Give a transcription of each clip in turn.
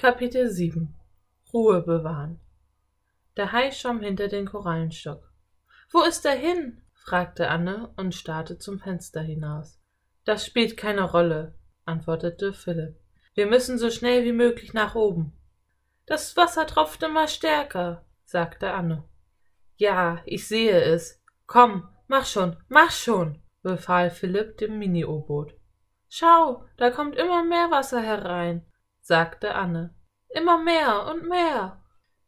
Kapitel 7 Ruhe bewahren Der Hai schwamm hinter den Korallenstock. Wo ist er hin? fragte Anne und starrte zum Fenster hinaus. Das spielt keine Rolle, antwortete Philipp. Wir müssen so schnell wie möglich nach oben. Das Wasser tropft immer stärker, sagte Anne. Ja, ich sehe es. Komm, mach schon, mach schon, befahl Philipp dem Mini-U-Boot. Schau, da kommt immer mehr Wasser herein, sagte Anne. Immer mehr und mehr.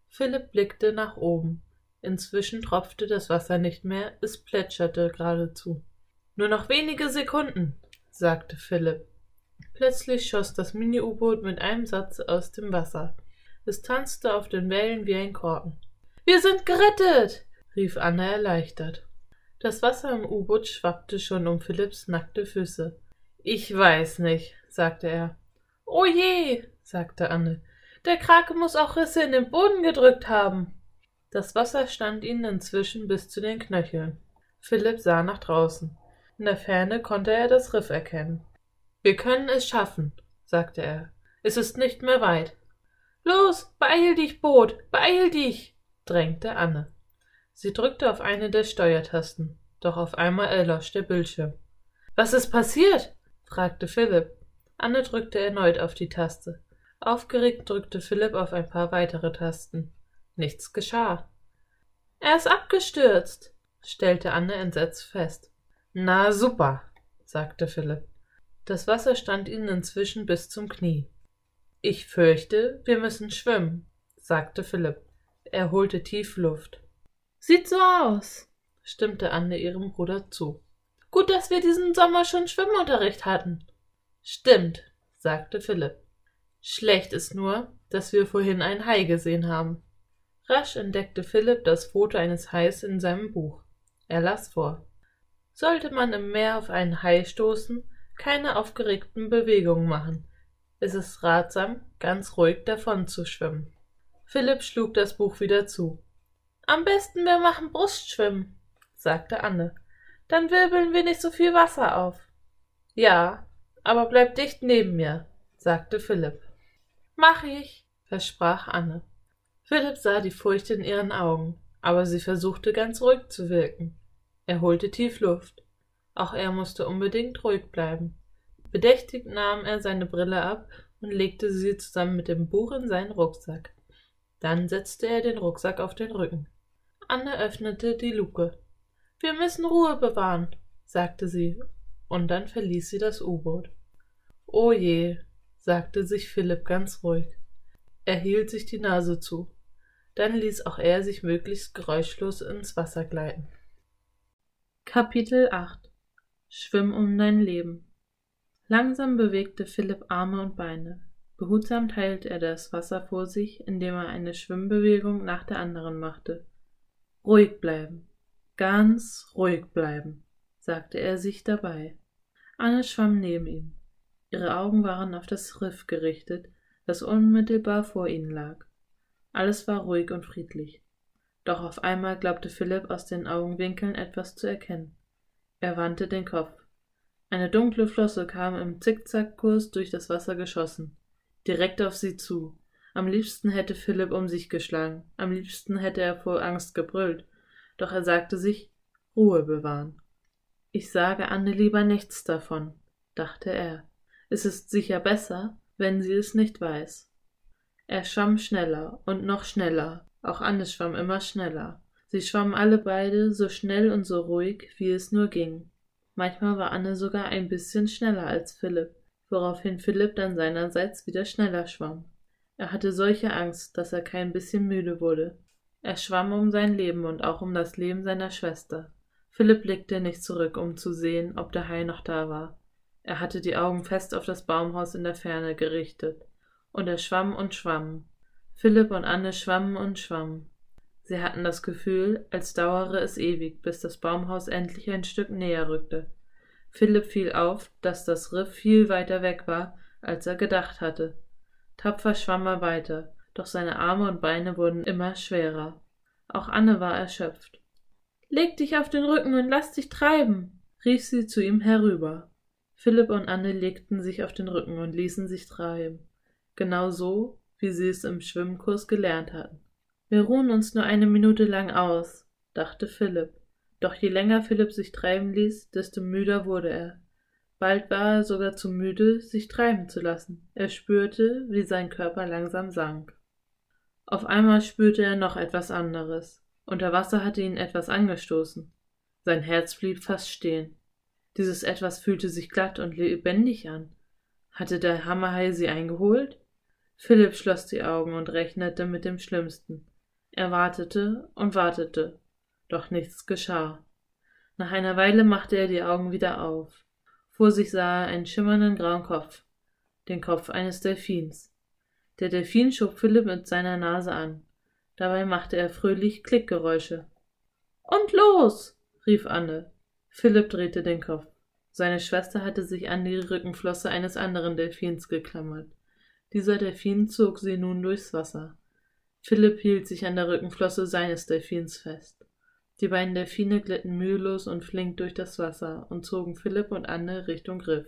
Philipp blickte nach oben. Inzwischen tropfte das Wasser nicht mehr, es plätscherte geradezu. Nur noch wenige Sekunden, sagte Philipp. Plötzlich schoss das Mini-U-Boot mit einem Satz aus dem Wasser. Es tanzte auf den Wellen wie ein Korken. Wir sind gerettet, rief Anne erleichtert. Das Wasser im U-Boot schwappte schon um Philipps nackte Füße. Ich weiß nicht, sagte er. Oh je, sagte Anne. Der Krake muss auch Risse in den Boden gedrückt haben. Das Wasser stand ihnen inzwischen bis zu den Knöcheln. Philipp sah nach draußen. In der Ferne konnte er das Riff erkennen. Wir können es schaffen, sagte er. Es ist nicht mehr weit. Los, beeil dich, Boot, beeil dich, drängte Anne. Sie drückte auf eine der Steuertasten, doch auf einmal erlosch der Bildschirm. Was ist passiert? fragte Philipp. Anne drückte erneut auf die Taste. Aufgeregt drückte Philipp auf ein paar weitere Tasten. Nichts geschah. Er ist abgestürzt, stellte Anne entsetzt fest. Na super, sagte Philipp. Das Wasser stand ihnen inzwischen bis zum Knie. Ich fürchte, wir müssen schwimmen, sagte Philipp. Er holte tief Luft. Sieht so aus, stimmte Anne ihrem Bruder zu. Gut, dass wir diesen Sommer schon Schwimmunterricht hatten. Stimmt, sagte Philipp. Schlecht ist nur, dass wir vorhin einen Hai gesehen haben. Rasch entdeckte Philipp das Foto eines Hais in seinem Buch. Er las vor. Sollte man im Meer auf einen Hai stoßen, keine aufgeregten Bewegungen machen. Es ist ratsam, ganz ruhig davon zu schwimmen. Philipp schlug das Buch wieder zu. Am besten wir machen Brustschwimmen, sagte Anne. Dann wirbeln wir nicht so viel Wasser auf. Ja, aber bleib dicht neben mir, sagte Philipp. Mach ich, versprach Anne. Philipp sah die Furcht in ihren Augen, aber sie versuchte ganz ruhig zu wirken. Er holte tief Luft. Auch er musste unbedingt ruhig bleiben. Bedächtig nahm er seine Brille ab und legte sie zusammen mit dem Buch in seinen Rucksack. Dann setzte er den Rucksack auf den Rücken. Anne öffnete die Luke. Wir müssen Ruhe bewahren, sagte sie, und dann verließ sie das U-Boot. Oh je, sagte sich Philipp ganz ruhig. Er hielt sich die Nase zu. Dann ließ auch er sich möglichst geräuschlos ins Wasser gleiten. Kapitel 8 Schwimm um dein Leben Langsam bewegte Philipp Arme und Beine. Behutsam teilte er das Wasser vor sich, indem er eine Schwimmbewegung nach der anderen machte. Ruhig bleiben, Ganz ruhig bleiben, sagte er sich dabei. Anne schwamm neben ihm. Ihre Augen waren auf das Riff gerichtet, das unmittelbar vor ihnen lag. Alles war ruhig und friedlich. Doch auf einmal glaubte Philipp aus den Augenwinkeln etwas zu erkennen. Er wandte den Kopf. Eine dunkle Flosse kam im Zickzackkurs durch das Wasser geschossen, direkt auf sie zu. Am liebsten hätte Philipp um sich geschlagen, am liebsten hätte er vor Angst gebrüllt, doch er sagte sich Ruhe bewahren. Ich sage Anne lieber nichts davon, dachte er. Es ist sicher besser, wenn sie es nicht weiß. Er schwamm schneller und noch schneller, auch Anne schwamm immer schneller. Sie schwammen alle beide so schnell und so ruhig, wie es nur ging. Manchmal war Anne sogar ein bisschen schneller als Philipp, woraufhin Philipp dann seinerseits wieder schneller schwamm. Er hatte solche Angst, dass er kein bisschen müde wurde. Er schwamm um sein Leben und auch um das Leben seiner Schwester. Philipp blickte nicht zurück, um zu sehen, ob der Hai noch da war. Er hatte die Augen fest auf das Baumhaus in der Ferne gerichtet, und er schwamm und schwamm. Philipp und Anne schwammen und schwammen. Sie hatten das Gefühl, als dauere es ewig, bis das Baumhaus endlich ein Stück näher rückte. Philipp fiel auf, dass das Riff viel weiter weg war, als er gedacht hatte. Tapfer schwamm er weiter, doch seine Arme und Beine wurden immer schwerer. Auch Anne war erschöpft. Leg dich auf den Rücken und lass dich treiben, rief sie zu ihm herüber. Philipp und Anne legten sich auf den Rücken und ließen sich treiben, genau so, wie sie es im Schwimmkurs gelernt hatten. Wir ruhen uns nur eine Minute lang aus, dachte Philipp. Doch je länger Philipp sich treiben ließ, desto müder wurde er. Bald war er sogar zu müde, sich treiben zu lassen. Er spürte, wie sein Körper langsam sank. Auf einmal spürte er noch etwas anderes. Unter Wasser hatte ihn etwas angestoßen. Sein Herz blieb fast stehen. Dieses etwas fühlte sich glatt und lebendig an. Hatte der Hammerhai sie eingeholt? Philipp schloss die Augen und rechnete mit dem Schlimmsten. Er wartete und wartete, doch nichts geschah. Nach einer Weile machte er die Augen wieder auf. Vor sich sah er einen schimmernden grauen Kopf, den Kopf eines Delfins. Der Delfin schob Philipp mit seiner Nase an. Dabei machte er fröhlich Klickgeräusche. Und los! rief Anne. Philipp drehte den Kopf. Seine Schwester hatte sich an die Rückenflosse eines anderen Delfins geklammert. Dieser Delfin zog sie nun durchs Wasser. Philipp hielt sich an der Rückenflosse seines Delfins fest. Die beiden Delfine glitten mühelos und flink durch das Wasser und zogen Philipp und Anne Richtung Riff.